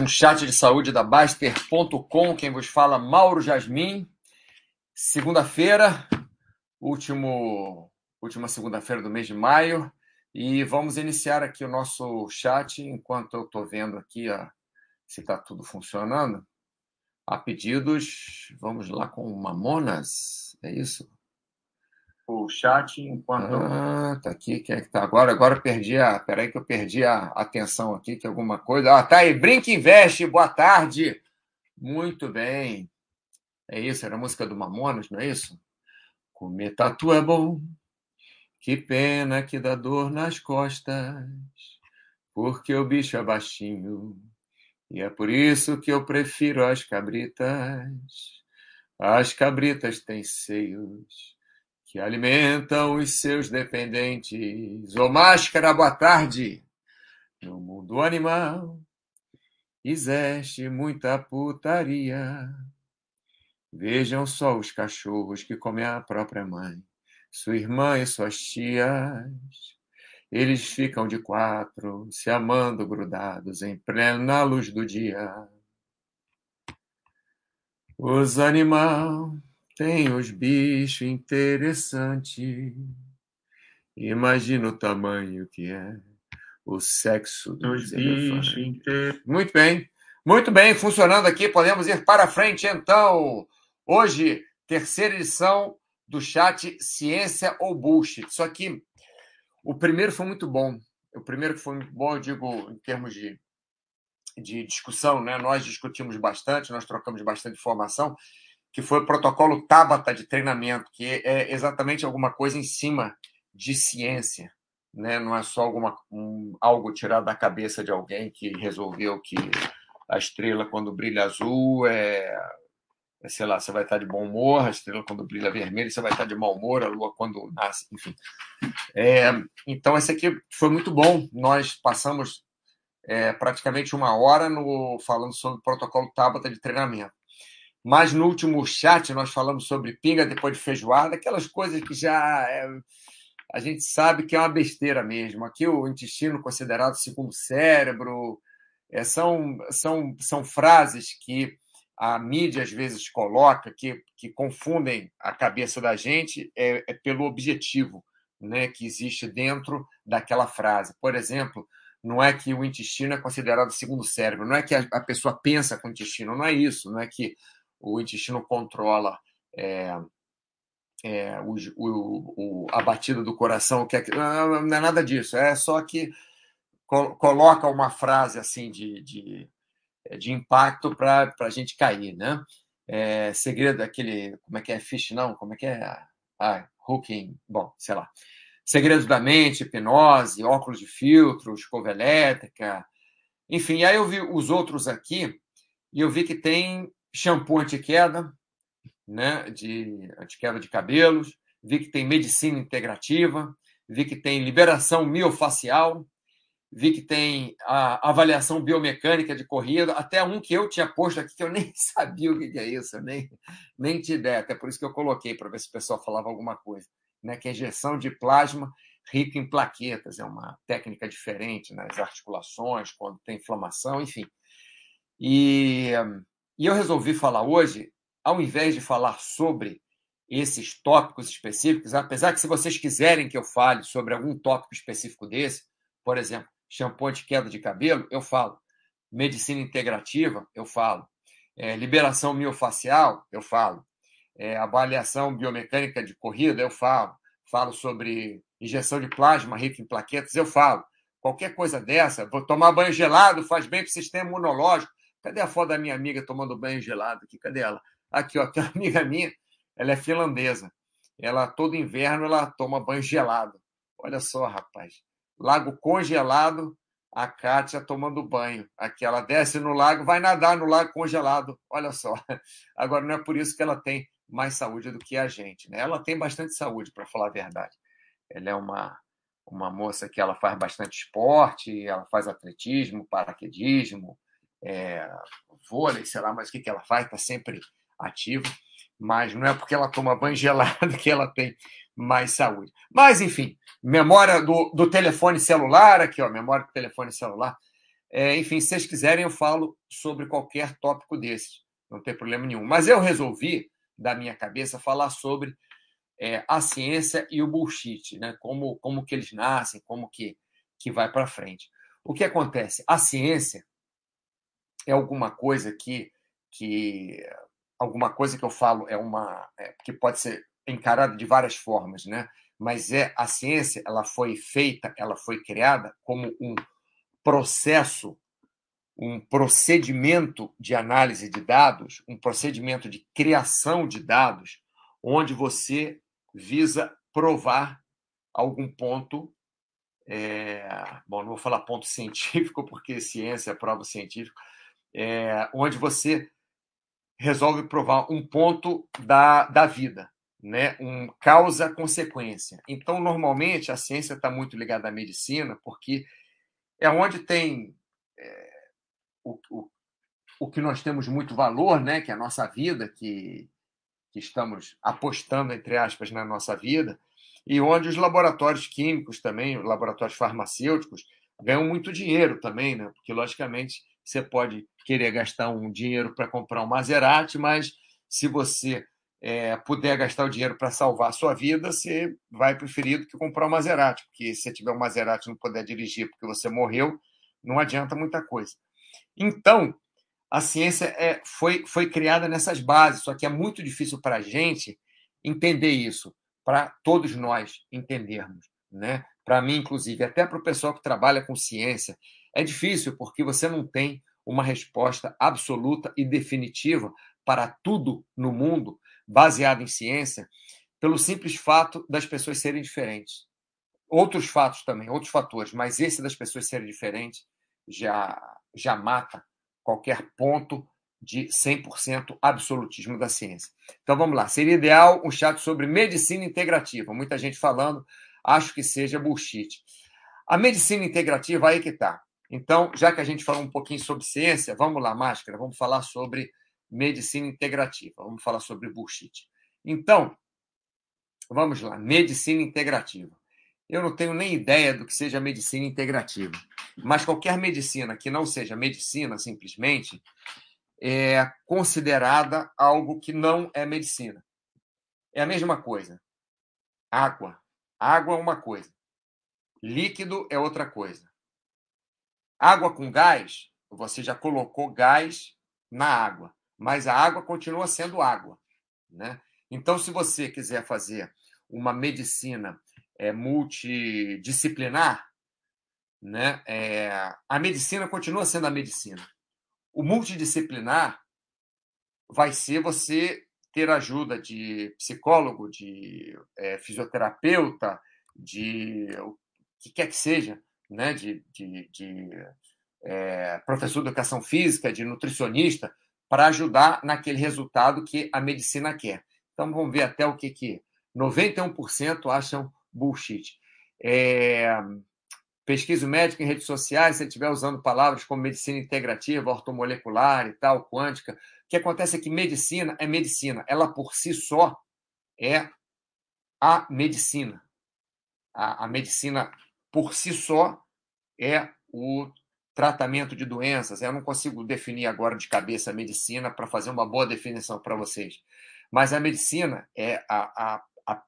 um chat de saúde da Baster.com, quem vos fala, Mauro Jasmin. Segunda-feira, último, última segunda-feira do mês de maio, e vamos iniciar aqui o nosso chat enquanto eu estou vendo aqui ó, se está tudo funcionando. Há pedidos, vamos lá com Mamonas, é isso? O chat enquanto. Ah, tá aqui. Quem é que tá agora? Agora perdi a. Peraí, que eu perdi a atenção aqui, que alguma coisa. Ah, tá aí. Brinca Investe, boa tarde. Muito bem. É isso, era a música do Mamonas, não é isso? Comer tatu é bom. Que pena que dá dor nas costas, porque o bicho é baixinho. E é por isso que eu prefiro as cabritas. As cabritas têm seios que alimentam os seus dependentes. Ô máscara, boa tarde. No mundo animal existe muita putaria. Vejam só os cachorros que comem a própria mãe, sua irmã e suas tias. Eles ficam de quatro, se amando grudados em plena luz do dia. Os animais tem os bichos interessantes. Imagina o tamanho que é o sexo dos bichos interessantes. Muito bem, muito bem, funcionando aqui. Podemos ir para frente então. Hoje, terceira edição do chat Ciência ou Bullshit. Só que o primeiro foi muito bom. O primeiro que foi muito bom, eu digo, em termos de, de discussão, né? Nós discutimos bastante, nós trocamos bastante informação que foi o protocolo Tabata de treinamento, que é exatamente alguma coisa em cima de ciência, né? não é só alguma, um, algo tirado da cabeça de alguém que resolveu que a estrela, quando brilha azul, é, é, sei lá, você vai estar de bom humor, a estrela, quando brilha vermelho, você vai estar de mau humor, a lua, quando nasce, enfim. É, então, esse aqui foi muito bom. Nós passamos é, praticamente uma hora no, falando sobre o protocolo Tabata de treinamento. Mas no último chat nós falamos sobre pinga depois de feijoada, aquelas coisas que já é, a gente sabe que é uma besteira mesmo. Aqui o intestino considerado segundo cérebro é, são, são, são frases que a mídia às vezes coloca que, que confundem a cabeça da gente é, é pelo objetivo né, que existe dentro daquela frase. Por exemplo, não é que o intestino é considerado segundo cérebro, não é que a, a pessoa pensa com o intestino, não é isso, não é que o intestino controla é, é, o, o, a batida do coração, que é, não, não é nada disso, é só que coloca uma frase assim de, de, de impacto para a gente cair, né? É, segredo daquele, como é que é, fish não, como é que é, ah, hooking, bom, sei lá, segredos da mente, hipnose, óculos de filtro, escova elétrica, enfim, aí eu vi os outros aqui e eu vi que tem shampoo anti-queda, né, de anti-queda de cabelos, vi que tem medicina integrativa, vi que tem liberação miofacial, vi que tem a avaliação biomecânica de corrida, até um que eu tinha posto aqui que eu nem sabia o que é isso, nem, nem tinha ideia, até por isso que eu coloquei, para ver se o pessoal falava alguma coisa, né, que é injeção de plasma rico em plaquetas, é uma técnica diferente nas articulações, quando tem inflamação, enfim. E e eu resolvi falar hoje, ao invés de falar sobre esses tópicos específicos, apesar que se vocês quiserem que eu fale sobre algum tópico específico desse, por exemplo, shampoo de queda de cabelo, eu falo. Medicina integrativa, eu falo. É, liberação miofacial, eu falo. É, avaliação biomecânica de corrida, eu falo. Falo sobre injeção de plasma rico em plaquetas, eu falo. Qualquer coisa dessa, vou tomar banho gelado, faz bem para o sistema imunológico. Cadê a foto da minha amiga tomando banho gelado aqui? Cadê ela? Aqui, ó, tem uma amiga minha, ela é finlandesa. Ela, todo inverno, ela toma banho gelado. Olha só, rapaz. Lago congelado, a Kátia tomando banho. Aqui ela desce no lago, vai nadar no lago congelado. Olha só. Agora, não é por isso que ela tem mais saúde do que a gente. Né? Ela tem bastante saúde, para falar a verdade. Ela é uma, uma moça que ela faz bastante esporte, ela faz atletismo, paraquedismo, é, vôlei, sei lá, mas o que, que ela faz, está sempre ativa. Mas não é porque ela toma banho gelado que ela tem mais saúde. Mas, enfim, memória do, do telefone celular, aqui, ó, memória do telefone celular. É, enfim, se vocês quiserem, eu falo sobre qualquer tópico desses, não tem problema nenhum. Mas eu resolvi, da minha cabeça, falar sobre é, a ciência e o bullshit, né? como, como que eles nascem, como que, que vai para frente. O que acontece? A ciência é alguma coisa que, que alguma coisa que eu falo é uma é, que pode ser encarada de várias formas, né? Mas é a ciência, ela foi feita, ela foi criada como um processo, um procedimento de análise de dados, um procedimento de criação de dados, onde você visa provar algum ponto. É, bom, não vou falar ponto científico, porque ciência é prova científica, é, onde você resolve provar um ponto da, da vida, né? um causa-consequência. Então, normalmente, a ciência está muito ligada à medicina, porque é onde tem é, o, o, o que nós temos muito valor, né? que é a nossa vida, que, que estamos apostando, entre aspas, na nossa vida, e onde os laboratórios químicos também, os laboratórios farmacêuticos, ganham muito dinheiro também, né? porque, logicamente, você pode querer gastar um dinheiro para comprar um Maserati, mas se você é, puder gastar o dinheiro para salvar a sua vida, você vai preferir do que comprar um Maserati, porque se tiver um Maserati e não puder dirigir porque você morreu, não adianta muita coisa. Então, a ciência é, foi, foi criada nessas bases, só que é muito difícil para a gente entender isso, para todos nós entendermos. Né? Para mim, inclusive, até para o pessoal que trabalha com ciência, é difícil porque você não tem uma resposta absoluta e definitiva para tudo no mundo baseada em ciência, pelo simples fato das pessoas serem diferentes. Outros fatos também, outros fatores, mas esse das pessoas serem diferentes já já mata qualquer ponto de 100% absolutismo da ciência. Então vamos lá, seria ideal um chat sobre medicina integrativa. Muita gente falando, acho que seja bullshit. A medicina integrativa aí que está. Então, já que a gente falou um pouquinho sobre ciência, vamos lá, máscara, vamos falar sobre medicina integrativa, vamos falar sobre bullshit. Então, vamos lá, medicina integrativa. Eu não tenho nem ideia do que seja medicina integrativa, mas qualquer medicina que não seja medicina, simplesmente, é considerada algo que não é medicina. É a mesma coisa. Água. Água é uma coisa. Líquido é outra coisa. Água com gás, você já colocou gás na água, mas a água continua sendo água. Né? Então, se você quiser fazer uma medicina é, multidisciplinar, né, é, a medicina continua sendo a medicina. O multidisciplinar vai ser você ter ajuda de psicólogo, de é, fisioterapeuta, de o que quer que seja, né, de, de, de é, professor de educação física, de nutricionista, para ajudar naquele resultado que a medicina quer. Então vamos ver até o que, que 91% acham bullshit. É, pesquisa médica em redes sociais, se estiver usando palavras como medicina integrativa, ortomolecular e tal, quântica, o que acontece é que medicina é medicina. Ela por si só é a medicina. A, a medicina por si só é o tratamento de doenças. Eu não consigo definir agora de cabeça a medicina para fazer uma boa definição para vocês. Mas a medicina é a, a, a,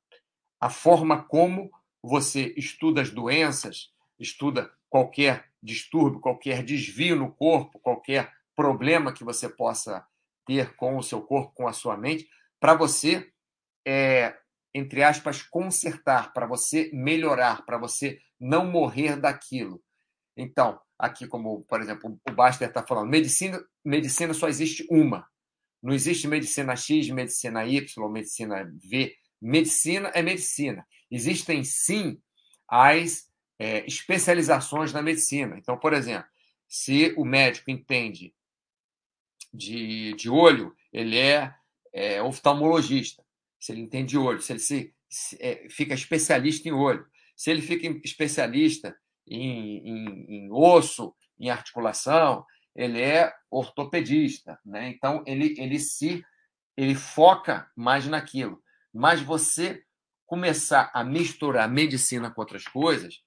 a forma como você estuda as doenças, estuda qualquer distúrbio, qualquer desvio no corpo, qualquer problema que você possa ter com o seu corpo, com a sua mente, para você, é, entre aspas, consertar, para você melhorar, para você não morrer daquilo. Então, aqui, como, por exemplo, o Baster está falando, medicina, medicina só existe uma. Não existe medicina X, medicina Y, medicina V. Medicina é medicina. Existem, sim, as é, especializações na medicina. Então, por exemplo, se o médico entende de, de olho, ele é, é oftalmologista. Se ele entende de olho, se ele se, se é, fica especialista em olho. Se ele fica especialista em, em, em osso, em articulação, ele é ortopedista, né? Então ele ele se ele foca mais naquilo. Mas você começar a misturar medicina com outras coisas,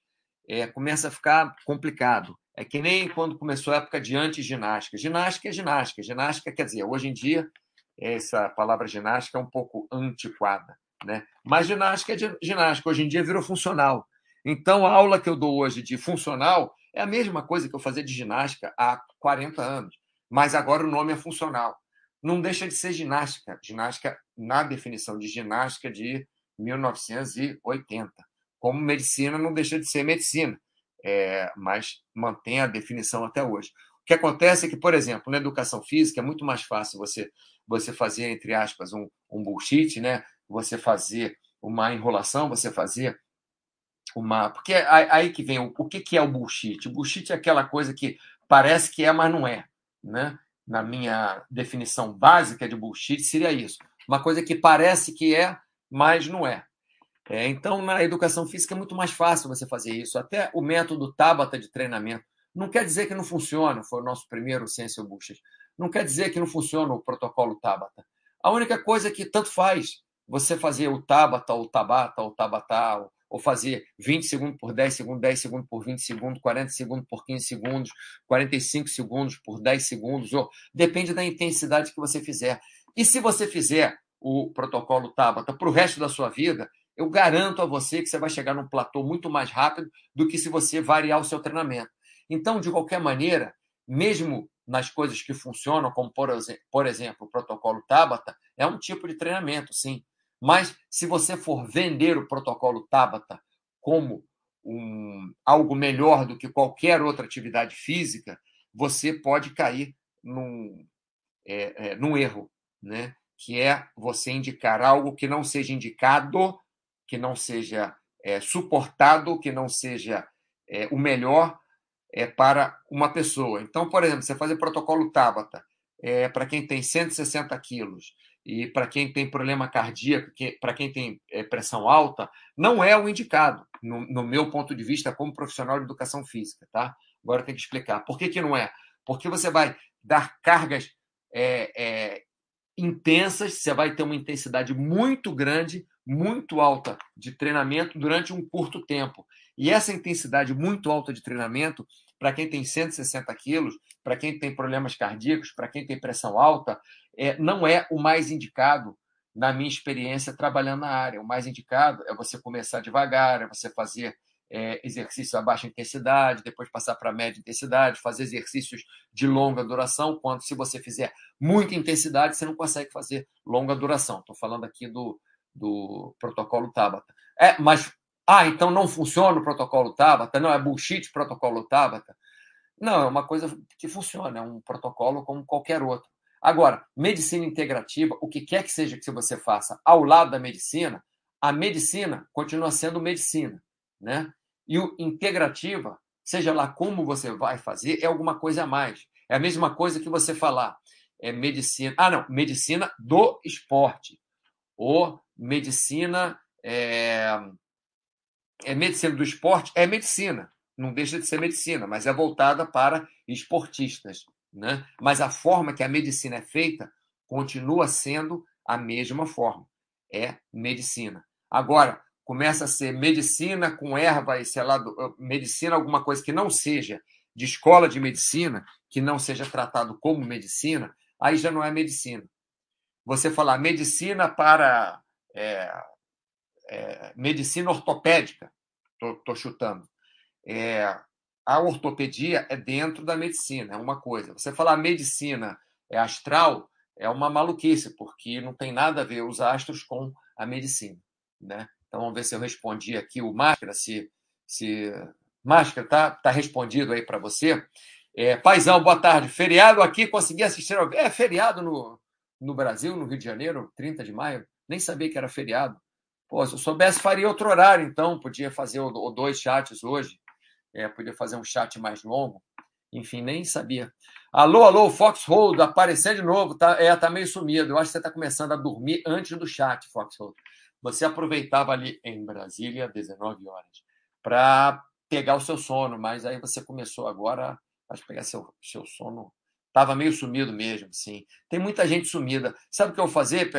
é, começa a ficar complicado. É que nem quando começou a época de anti-ginástica. Ginástica é ginástica. Ginástica quer dizer, hoje em dia, essa palavra ginástica é um pouco antiquada. Né? Mas ginástica é ginástica. Hoje em dia virou funcional. Então, a aula que eu dou hoje de funcional é a mesma coisa que eu fazia de ginástica há 40 anos. Mas agora o nome é funcional. Não deixa de ser ginástica. Ginástica, na definição de ginástica de 1980. Como medicina, não deixa de ser medicina, é, mas mantém a definição até hoje. O que acontece é que, por exemplo, na educação física é muito mais fácil você, você fazer, entre aspas, um, um bullshit, né? você fazer uma enrolação, você fazer uma. Porque é aí que vem o, o que, que é o bullshit. O bullshit é aquela coisa que parece que é, mas não é. Né? Na minha definição básica de bullshit, seria isso. Uma coisa que parece que é, mas não é. é. Então, na educação física é muito mais fácil você fazer isso. Até o método Tabata de treinamento. Não quer dizer que não funciona, foi o nosso primeiro Ciência Bullshit. Não quer dizer que não funciona o protocolo Tabata. A única coisa que tanto faz você fazer o Tabata, ou Tabata, ou Tabata, ou fazer 20 segundos por 10 segundos, 10 segundos por 20 segundos, 40 segundos por 15 segundos, 45 segundos por 10 segundos, ou depende da intensidade que você fizer. E se você fizer o protocolo Tabata para o resto da sua vida, eu garanto a você que você vai chegar num platô muito mais rápido do que se você variar o seu treinamento. Então, de qualquer maneira, mesmo nas coisas que funcionam, como por, exemplo o protocolo Tabata, é um tipo de treinamento, sim. Mas se você for vender o protocolo Tabata como um, algo melhor do que qualquer outra atividade física, você pode cair num, é, é, num erro, né? que é você indicar algo que não seja indicado, que não seja é, suportado, que não seja é, o melhor é, para uma pessoa. Então, por exemplo, você fazer protocolo Tabata é, para quem tem 160 quilos e para quem tem problema cardíaco, para quem tem é, pressão alta, não é o indicado, no, no, meu ponto de vista, como profissional de educação física. Tá? Agora tem que explicar. Por que, que não é? Porque você vai dar cargas é, é, intensas, você vai ter uma intensidade muito grande, muito alta de treinamento durante um curto tempo. E essa intensidade muito alta de treinamento, para quem tem 160 quilos, para quem tem problemas cardíacos, para quem tem pressão alta, é, não é o mais indicado na minha experiência trabalhando na área. O mais indicado é você começar devagar, é você fazer é, exercício a baixa intensidade, depois passar para média intensidade, fazer exercícios de longa duração, quando se você fizer muita intensidade, você não consegue fazer longa duração. Estou falando aqui do, do protocolo Tabata. É, mas, ah, então não funciona o protocolo Tabata? Não, é bullshit o protocolo Tabata? Não, é uma coisa que funciona, é um protocolo como qualquer outro. Agora, medicina integrativa, o que quer que seja que você faça ao lado da medicina, a medicina continua sendo medicina, né? E o integrativa, seja lá como você vai fazer, é alguma coisa a mais. É a mesma coisa que você falar é medicina, ah não, medicina do esporte ou medicina é, é medicina do esporte, é medicina, não deixa de ser medicina, mas é voltada para esportistas, né? Mas a forma que a medicina é feita continua sendo a mesma forma. É medicina. Agora, começa a ser medicina com erva e sei lá, medicina, alguma coisa que não seja de escola de medicina, que não seja tratado como medicina, aí já não é medicina. Você falar medicina para é, é, medicina ortopédica, estou chutando. É, a ortopedia é dentro da medicina, é uma coisa. Você falar medicina é astral é uma maluquice, porque não tem nada a ver os astros com a medicina. Né? Então vamos ver se eu respondi aqui o Máscara, se. se... Máscara, tá, tá respondido aí para você. É, Paizão, boa tarde. Feriado aqui, consegui assistir. Ao... É feriado no, no Brasil, no Rio de Janeiro, 30 de maio. Nem sabia que era feriado. Pô, se eu soubesse, faria outro horário, então. Podia fazer o, dois chats hoje é, podia fazer um chat mais longo. Enfim, nem sabia. Alô, alô, Foxhold, aparecendo de novo. Tá, é, tá meio sumido. Eu acho que você está começando a dormir antes do chat, Foxhold. Você aproveitava ali em Brasília, 19 horas, para pegar o seu sono, mas aí você começou agora a pegar seu, seu sono. Estava meio sumido mesmo, sim. Tem muita gente sumida. Sabe o que eu vou fazer,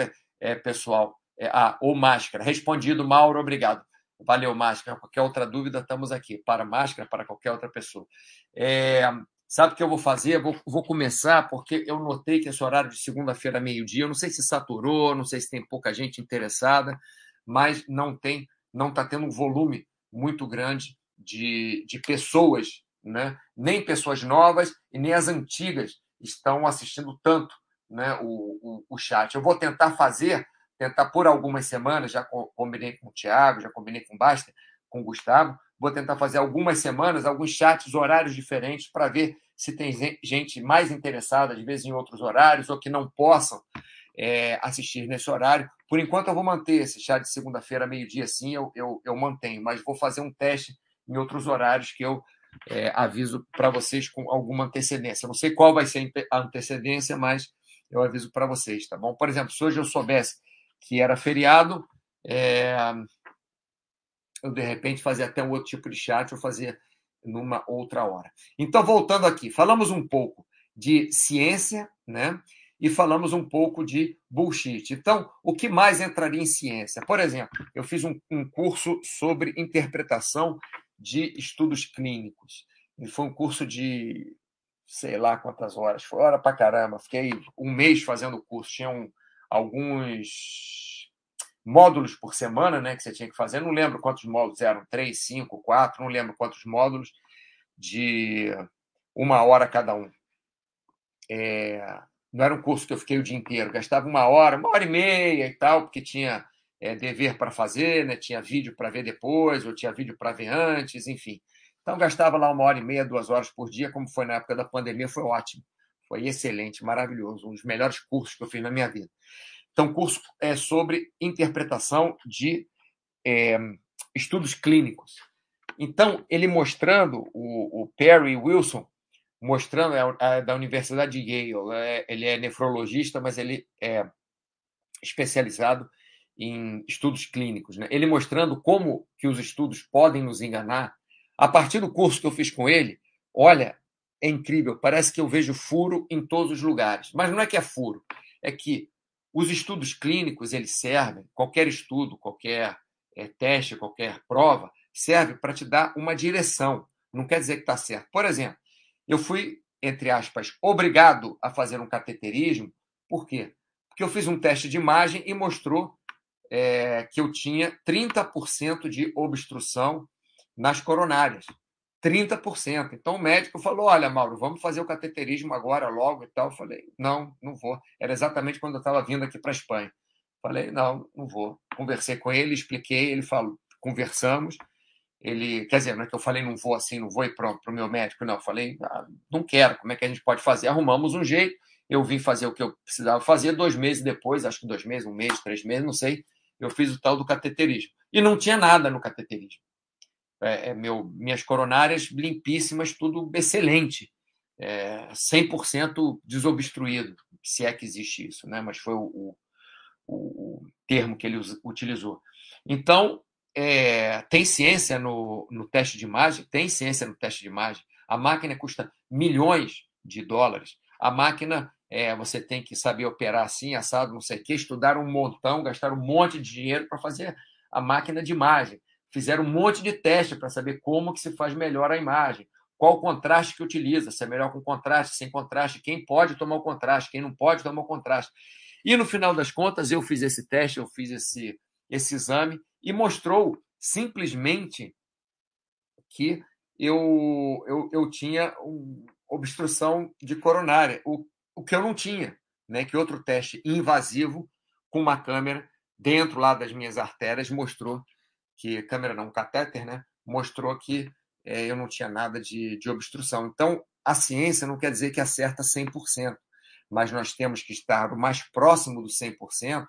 é, pessoal? É, ah, ou máscara. Respondido, Mauro, obrigado. Valeu, Máscara. Qualquer outra dúvida, estamos aqui. Para Máscara, para qualquer outra pessoa. É, sabe o que eu vou fazer? Vou, vou começar, porque eu notei que esse horário de segunda-feira, meio-dia, eu não sei se saturou, não sei se tem pouca gente interessada, mas não tem, não está tendo um volume muito grande de, de pessoas, né? nem pessoas novas e nem as antigas estão assistindo tanto né, o, o, o chat. Eu vou tentar fazer, tentar por algumas semanas, já combinei com o Tiago, já combinei com o Basta, com o Gustavo, vou tentar fazer algumas semanas, alguns chats, horários diferentes, para ver se tem gente mais interessada, às vezes, em outros horários, ou que não possam é, assistir nesse horário. Por enquanto, eu vou manter esse chat de segunda-feira, meio-dia, sim, eu, eu, eu mantenho, mas vou fazer um teste em outros horários que eu é, aviso para vocês com alguma antecedência. Não sei qual vai ser a antecedência, mas eu aviso para vocês, tá bom? Por exemplo, se hoje eu soubesse que era feriado, é... eu de repente fazia até um outro tipo de chat, eu fazia numa outra hora. Então, voltando aqui, falamos um pouco de ciência, né? E falamos um pouco de bullshit. Então, o que mais entraria em ciência? Por exemplo, eu fiz um, um curso sobre interpretação de estudos clínicos. E foi um curso de sei lá quantas horas, foi hora pra caramba. Fiquei um mês fazendo o curso. Tinham alguns módulos por semana né, que você tinha que fazer. Não lembro quantos módulos eram, três, cinco, quatro, não lembro quantos módulos, de uma hora cada um. É... Não era um curso que eu fiquei o dia inteiro, gastava uma hora, uma hora e meia e tal, porque tinha é, dever para fazer, né? tinha vídeo para ver depois, ou tinha vídeo para ver antes, enfim. Então, gastava lá uma hora e meia, duas horas por dia, como foi na época da pandemia, foi ótimo. Foi excelente, maravilhoso, um dos melhores cursos que eu fiz na minha vida. Então, curso é sobre interpretação de é, estudos clínicos. Então, ele mostrando, o, o Perry Wilson, mostrando, é, é da Universidade de Yale, é, ele é nefrologista, mas ele é especializado em estudos clínicos. Né? Ele mostrando como que os estudos podem nos enganar a partir do curso que eu fiz com ele, olha, é incrível, parece que eu vejo furo em todos os lugares. Mas não é que é furo, é que os estudos clínicos eles servem, qualquer estudo, qualquer é, teste, qualquer prova, serve para te dar uma direção. Não quer dizer que está certo. Por exemplo, eu fui, entre aspas, obrigado a fazer um cateterismo. Por quê? Porque eu fiz um teste de imagem e mostrou é, que eu tinha 30% de obstrução nas coronárias. 30%. Então o médico falou: Olha, Mauro, vamos fazer o cateterismo agora, logo e tal. Eu falei: Não, não vou. Era exatamente quando eu estava vindo aqui para a Espanha. Falei: Não, não vou. Conversei com ele, expliquei. Ele falou: Conversamos. Ele, quer dizer, não é que eu falei: Não vou assim, não vou ir para o meu médico. Não, eu falei: ah, Não quero. Como é que a gente pode fazer? Arrumamos um jeito. Eu vim fazer o que eu precisava fazer. Dois meses depois, acho que dois meses, um mês, três meses, não sei. Eu fiz o tal do cateterismo. E não tinha nada no cateterismo é, é, meu, minhas coronárias limpíssimas, tudo excelente, é, 100% desobstruído, se é que existe isso, né? mas foi o, o, o termo que ele utilizou. Então, é, tem ciência no, no teste de imagem? Tem ciência no teste de imagem. A máquina custa milhões de dólares. A máquina, é, você tem que saber operar assim, assado, não sei o quê, estudar um montão, gastar um monte de dinheiro para fazer a máquina de imagem fizeram um monte de teste para saber como que se faz melhor a imagem, qual o contraste que utiliza, se é melhor com contraste, sem contraste, quem pode tomar o contraste, quem não pode tomar o contraste. E no final das contas, eu fiz esse teste, eu fiz esse, esse exame e mostrou simplesmente que eu, eu, eu tinha obstrução de coronária, o, o que eu não tinha, né? que outro teste invasivo com uma câmera dentro lá das minhas artérias mostrou que câmera não, catéter, né, mostrou que é, eu não tinha nada de, de obstrução. Então, a ciência não quer dizer que acerta 100%, mas nós temos que estar o mais próximo do 100%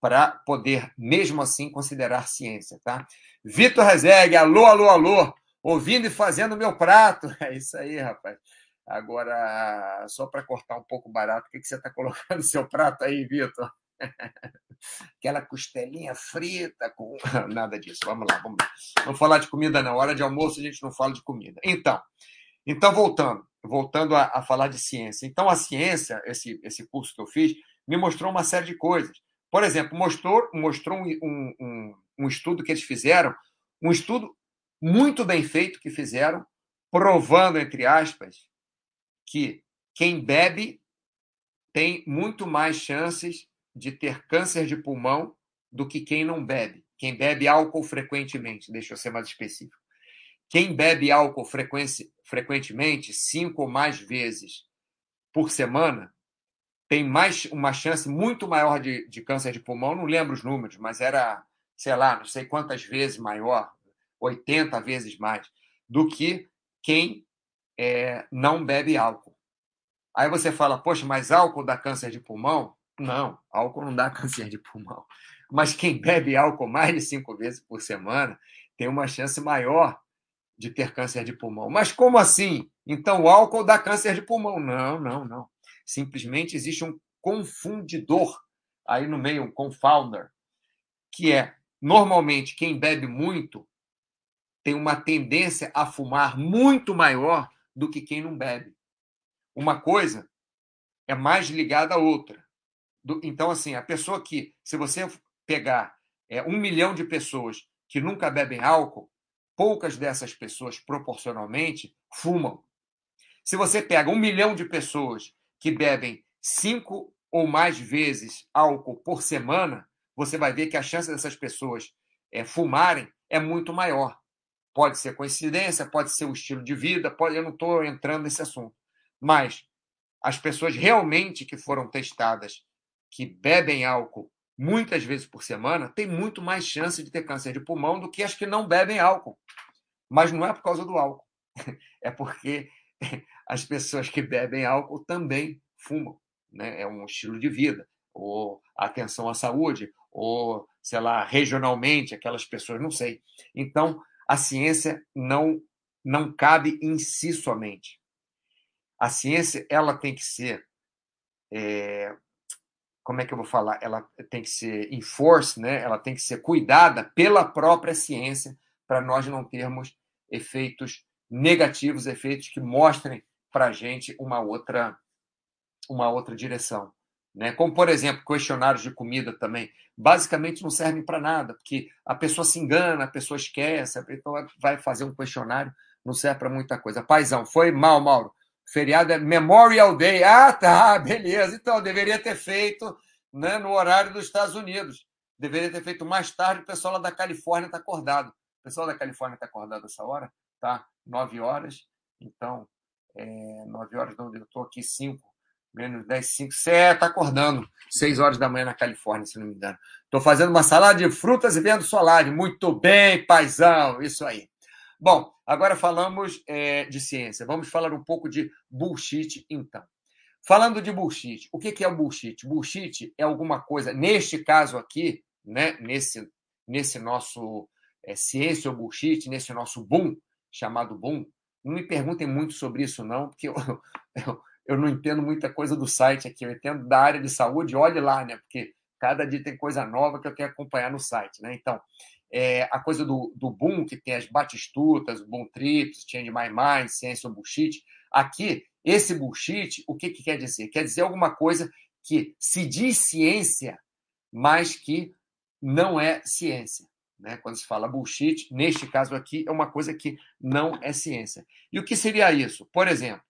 para poder, mesmo assim, considerar ciência. Tá? Vitor Rezegue, alô, alô, alô, ouvindo e fazendo meu prato. É isso aí, rapaz. Agora, só para cortar um pouco barato, o que, que você está colocando no seu prato aí, Vitor? Aquela costelinha frita com. Nada disso. Vamos lá, vamos lá. Vamos falar de comida, não. Hora de almoço a gente não fala de comida. Então, então voltando, voltando a, a falar de ciência. Então, a ciência, esse, esse curso que eu fiz, me mostrou uma série de coisas. Por exemplo, mostrou, mostrou um, um, um estudo que eles fizeram Um estudo muito bem feito que fizeram, provando, entre aspas, que quem bebe tem muito mais chances de ter câncer de pulmão do que quem não bebe. Quem bebe álcool frequentemente, deixa eu ser mais específico. Quem bebe álcool frequentemente, cinco ou mais vezes por semana, tem mais uma chance muito maior de, de câncer de pulmão. Não lembro os números, mas era, sei lá, não sei quantas vezes maior, 80 vezes mais, do que quem é, não bebe álcool. Aí você fala, poxa, mas álcool dá câncer de pulmão? Não, álcool não dá câncer de pulmão. Mas quem bebe álcool mais de cinco vezes por semana tem uma chance maior de ter câncer de pulmão. Mas como assim? Então o álcool dá câncer de pulmão? Não, não, não. Simplesmente existe um confundidor aí no meio, um confounder, que é normalmente quem bebe muito tem uma tendência a fumar muito maior do que quem não bebe. Uma coisa é mais ligada à outra. Então, assim, a pessoa que, se você pegar é, um milhão de pessoas que nunca bebem álcool, poucas dessas pessoas, proporcionalmente, fumam. Se você pega um milhão de pessoas que bebem cinco ou mais vezes álcool por semana, você vai ver que a chance dessas pessoas é, fumarem é muito maior. Pode ser coincidência, pode ser o estilo de vida, pode, eu não estou entrando nesse assunto. Mas as pessoas realmente que foram testadas, que bebem álcool muitas vezes por semana, têm muito mais chance de ter câncer de pulmão do que as que não bebem álcool. Mas não é por causa do álcool, é porque as pessoas que bebem álcool também fumam. Né? É um estilo de vida, ou atenção à saúde, ou, sei lá, regionalmente, aquelas pessoas, não sei. Então, a ciência não, não cabe em si somente. A ciência ela tem que ser é, como é que eu vou falar? Ela tem que ser enforced, né? Ela tem que ser cuidada pela própria ciência para nós não termos efeitos negativos, efeitos que mostrem para a gente uma outra uma outra direção, né? Como por exemplo questionários de comida também, basicamente não servem para nada, porque a pessoa se engana, a pessoa esquece, então vai fazer um questionário, não serve para muita coisa. Paizão, foi mal, Mauro. Feriado é Memorial Day. Ah, tá, beleza. Então, deveria ter feito né, no horário dos Estados Unidos. Deveria ter feito mais tarde, o pessoal lá da Califórnia está acordado. O pessoal da Califórnia está acordado essa hora? Tá, nove horas. Então, é, nove horas, não, eu estou aqui cinco, menos dez, cinco. Você está acordando. Seis horas da manhã na Califórnia, se não me engano. Estou fazendo uma salada de frutas e vendo solar. Muito bem, paizão. Isso aí. Bom, agora falamos é, de ciência. Vamos falar um pouco de bullshit, então. Falando de bullshit, o que é o bullshit? Bullshit é alguma coisa, neste caso aqui, né, nesse, nesse nosso é, ciência ou bullshit, nesse nosso boom, chamado boom, não me perguntem muito sobre isso, não, porque eu, eu, eu não entendo muita coisa do site aqui, eu entendo da área de saúde, olhe lá, né? Porque cada dia tem coisa nova que eu tenho que acompanhar no site, né? Então, é, a coisa do, do boom, que tem as batistutas, boom trips, change my mind, ciência ou bullshit. Aqui, esse bullshit, o que, que quer dizer? Quer dizer alguma coisa que se diz ciência, mas que não é ciência. Né? Quando se fala bullshit, neste caso aqui, é uma coisa que não é ciência. E o que seria isso? Por exemplo,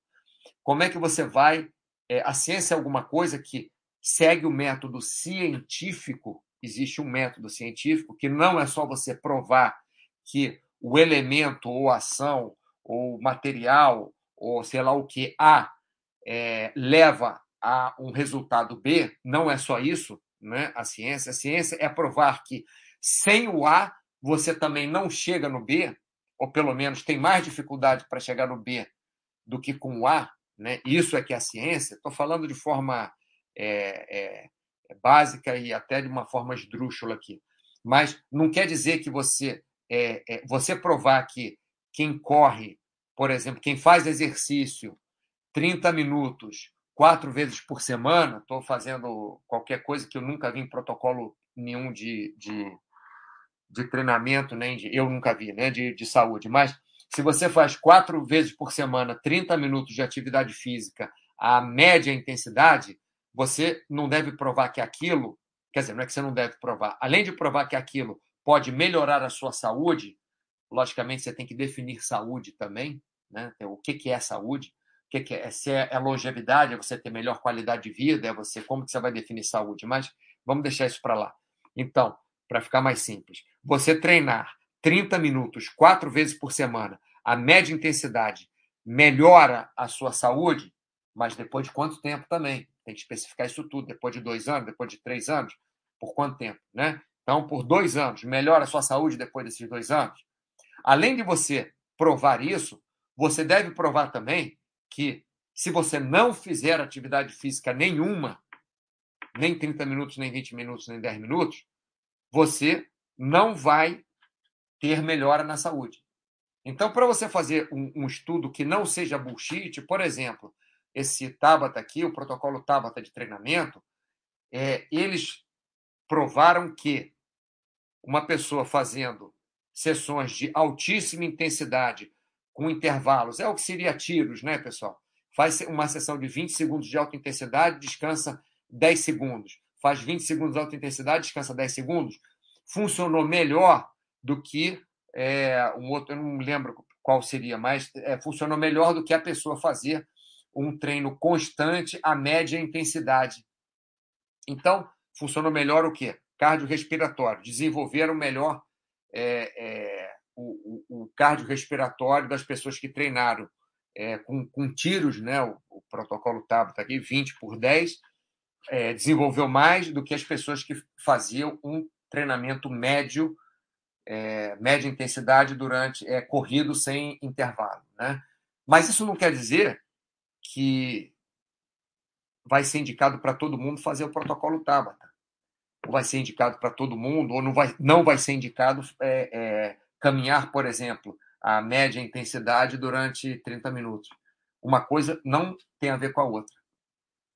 como é que você vai. É, a ciência é alguma coisa que segue o método científico existe um método científico que não é só você provar que o elemento ou ação ou material ou sei lá o que A é, leva a um resultado B, não é só isso, né? A ciência, a ciência é provar que sem o A você também não chega no B, ou pelo menos tem mais dificuldade para chegar no B do que com o A, né? Isso é que é a ciência. Estou falando de forma é, é, básica e até de uma forma esdrúxula aqui. Mas não quer dizer que você é, é, você provar que quem corre, por exemplo, quem faz exercício 30 minutos quatro vezes por semana, estou fazendo qualquer coisa que eu nunca vi em protocolo nenhum de, de, de treinamento, nem de, eu nunca vi, né, de, de saúde, mas se você faz quatro vezes por semana 30 minutos de atividade física a média intensidade, você não deve provar que aquilo, quer dizer, não é que você não deve provar, além de provar que aquilo pode melhorar a sua saúde, logicamente você tem que definir saúde também, né? O que, que é saúde? O que, que é? Se é, é longevidade, é você ter melhor qualidade de vida, é você como que você vai definir saúde? Mas vamos deixar isso para lá. Então, para ficar mais simples, você treinar 30 minutos quatro vezes por semana, a média intensidade, melhora a sua saúde, mas depois de quanto tempo também? Tem que especificar isso tudo. Depois de dois anos, depois de três anos, por quanto tempo, né? Então, por dois anos, melhora a sua saúde depois desses dois anos? Além de você provar isso, você deve provar também que se você não fizer atividade física nenhuma, nem 30 minutos, nem 20 minutos, nem 10 minutos, você não vai ter melhora na saúde. Então, para você fazer um, um, estudo que não seja bullshit, por exemplo, esse Tabata aqui, o protocolo Tabata de treinamento, é, eles provaram que uma pessoa fazendo sessões de altíssima intensidade com intervalos, é o que seria tiros, né, pessoal? Faz uma sessão de 20 segundos de alta intensidade, descansa 10 segundos. Faz 20 segundos de alta intensidade, descansa 10 segundos. Funcionou melhor do que é, um outro, eu não lembro qual seria, mas é, funcionou melhor do que a pessoa fazer um treino constante a média intensidade. Então, funcionou melhor o quê? Cardiorrespiratório. Desenvolveram melhor é, é, o, o, o cardiorrespiratório das pessoas que treinaram é, com, com, tiros, né? o, o protocolo Tabata tá aqui, 20 por 10, é, desenvolveu mais do que as pessoas que faziam um treinamento médio, é, média intensidade durante é, corrido sem intervalo. Né? Mas isso não quer dizer que vai ser indicado para todo mundo fazer o protocolo Tabata ou vai ser indicado para todo mundo, ou não vai, não vai ser indicado é, é, caminhar, por exemplo, a média intensidade durante 30 minutos. Uma coisa não tem a ver com a outra.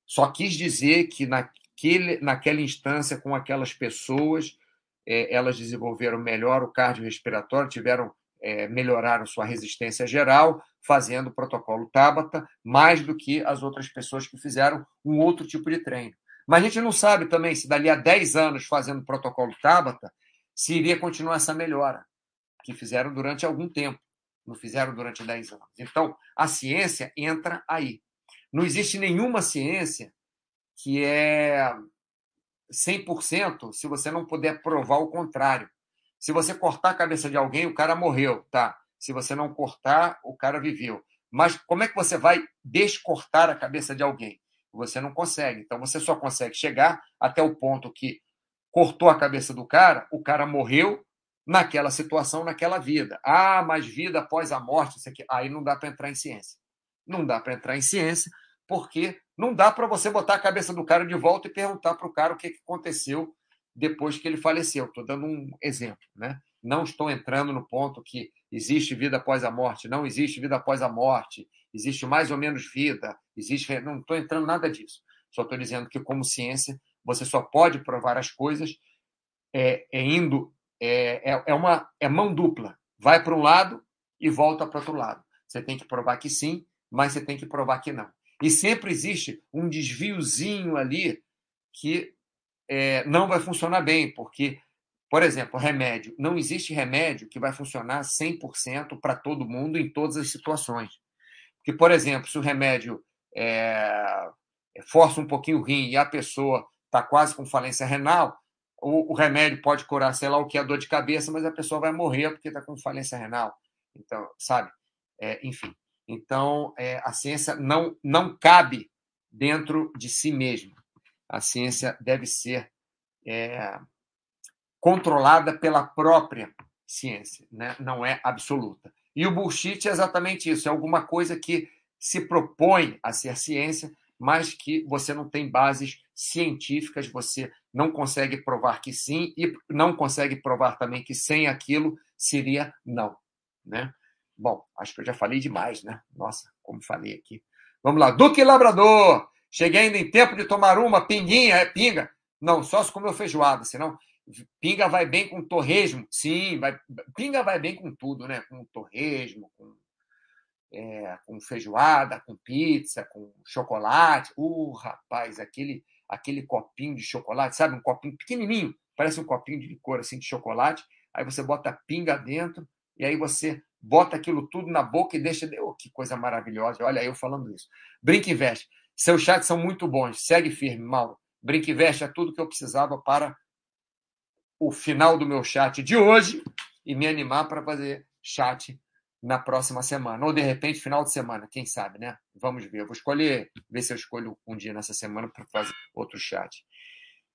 Só quis dizer que naquele, naquela instância, com aquelas pessoas, é, elas desenvolveram melhor o cardiorrespiratório, tiveram é, melhoraram sua resistência geral, fazendo o protocolo Tabata, mais do que as outras pessoas que fizeram um outro tipo de treino. Mas a gente não sabe também se dali a 10 anos fazendo o protocolo Tabata, se iria continuar essa melhora, que fizeram durante algum tempo, não fizeram durante 10 anos. Então, a ciência entra aí. Não existe nenhuma ciência que é 100% se você não puder provar o contrário. Se você cortar a cabeça de alguém, o cara morreu, tá? Se você não cortar, o cara viveu. Mas como é que você vai descortar a cabeça de alguém? Você não consegue. Então você só consegue chegar até o ponto que cortou a cabeça do cara, o cara morreu naquela situação, naquela vida. Ah, mas vida após a morte, isso aqui. aí não dá para entrar em ciência. Não dá para entrar em ciência, porque não dá para você botar a cabeça do cara de volta e perguntar para o cara o que aconteceu depois que ele faleceu. Estou dando um exemplo, né? Não estou entrando no ponto que existe vida após a morte, não existe vida após a morte, existe mais ou menos vida, existe. Não estou entrando nada disso. Só estou dizendo que, como ciência, você só pode provar as coisas é, é indo. É, é, é uma é mão dupla. Vai para um lado e volta para outro lado. Você tem que provar que sim, mas você tem que provar que não. E sempre existe um desviozinho ali que é, não vai funcionar bem, porque por exemplo, remédio. Não existe remédio que vai funcionar 100% para todo mundo em todas as situações. Porque, por exemplo, se o remédio é, força um pouquinho o rim e a pessoa está quase com falência renal, o, o, remédio pode curar, sei lá, o que é dor de cabeça, mas a pessoa vai morrer porque está com falência renal. Então, sabe? É, enfim. Então, é, a ciência não, não cabe dentro de si mesma. A ciência deve ser é, controlada pela própria ciência, né? não é absoluta. E o bullshit é exatamente isso, é alguma coisa que se propõe a ser ciência, mas que você não tem bases científicas, você não consegue provar que sim e não consegue provar também que sem aquilo seria não, né? Bom, acho que eu já falei demais, né? Nossa, como falei aqui. Vamos lá, Duque Labrador. Cheguei ainda em tempo de tomar uma pinguinha, é pinga. Não, só se comeu feijoada, senão Pinga vai bem com torresmo? Sim, vai, pinga vai bem com tudo, né? Com torresmo, com, é, com feijoada, com pizza, com chocolate. Uh, rapaz, aquele, aquele copinho de chocolate, sabe? Um copinho pequenininho, parece um copinho de licor assim de chocolate. Aí você bota pinga dentro, e aí você bota aquilo tudo na boca e deixa. Oh, que coisa maravilhosa. Olha eu falando isso. Brinca e veste. Seus chats são muito bons. Segue firme, Mauro. Brinca e veste é tudo que eu precisava para o final do meu chat de hoje e me animar para fazer chat na próxima semana. Ou, de repente, final de semana, quem sabe, né? Vamos ver. Eu vou escolher, ver se eu escolho um dia nessa semana para fazer outro chat.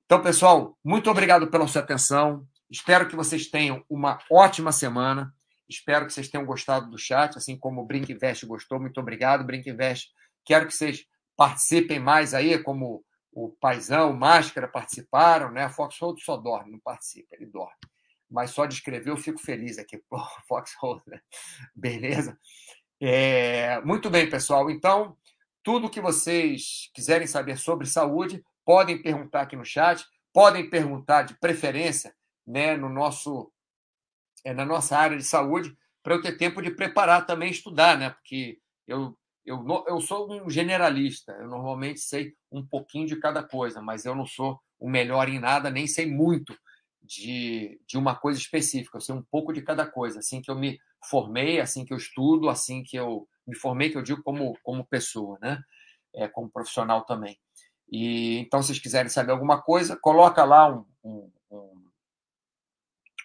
Então, pessoal, muito obrigado pela sua atenção. Espero que vocês tenham uma ótima semana. Espero que vocês tenham gostado do chat, assim como o Brinquivest gostou. Muito obrigado, Brinquivest. Quero que vocês participem mais aí, como o Paizão, o Máscara participaram, né? Foxhold só dorme, não participa, ele dorme mas só de escrever eu fico feliz aqui. Pô, Foxhole, né? Beleza? É, muito bem, pessoal. Então, tudo que vocês quiserem saber sobre saúde, podem perguntar aqui no chat, podem perguntar de preferência né, no nosso, é, na nossa área de saúde, para eu ter tempo de preparar também, estudar, né? Porque eu, eu, eu sou um generalista, eu normalmente sei um pouquinho de cada coisa, mas eu não sou o melhor em nada, nem sei muito de, de uma coisa específica, eu sei um pouco de cada coisa. Assim que eu me formei, assim que eu estudo, assim que eu me formei, que eu digo como, como pessoa, né? É, como profissional também. E então, se vocês quiserem saber alguma coisa, coloca lá um, um, um,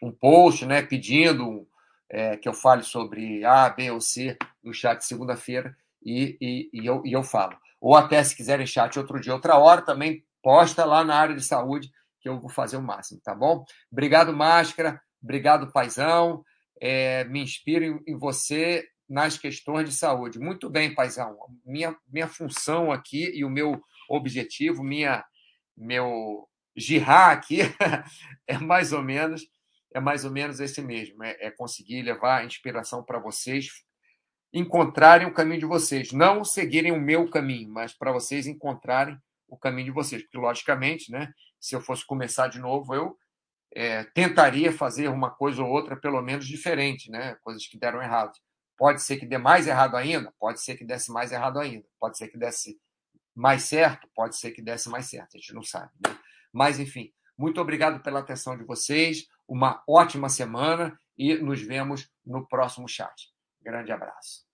um post, né, pedindo é, que eu fale sobre A, B ou C no chat segunda-feira e, e, e, eu, e eu falo. Ou até se quiserem chat outro dia, outra hora, também posta lá na área de saúde que eu vou fazer o máximo, tá bom? Obrigado, Máscara. Obrigado, Paizão. É, me inspiro em, em, você nas questões de saúde. Muito bem, Paizão. Minha, minha função aqui e o meu objetivo, minha, meu girrar aqui é mais ou menos é mais ou menos esse mesmo, é, é conseguir levar inspiração para vocês encontrarem o caminho de vocês, não seguirem o meu caminho, mas para vocês encontrarem o caminho de vocês, porque logicamente, né, se eu fosse começar de novo, eu é, tentaria fazer uma coisa ou outra, pelo menos diferente, né? Coisas que deram errado. Pode ser que dê mais errado ainda, pode ser que desse mais errado ainda, pode ser que desse mais certo, pode ser que desse mais certo, a gente não sabe, né? Mas, enfim, muito obrigado pela atenção de vocês, uma ótima semana e nos vemos no próximo chat. Grande abraço.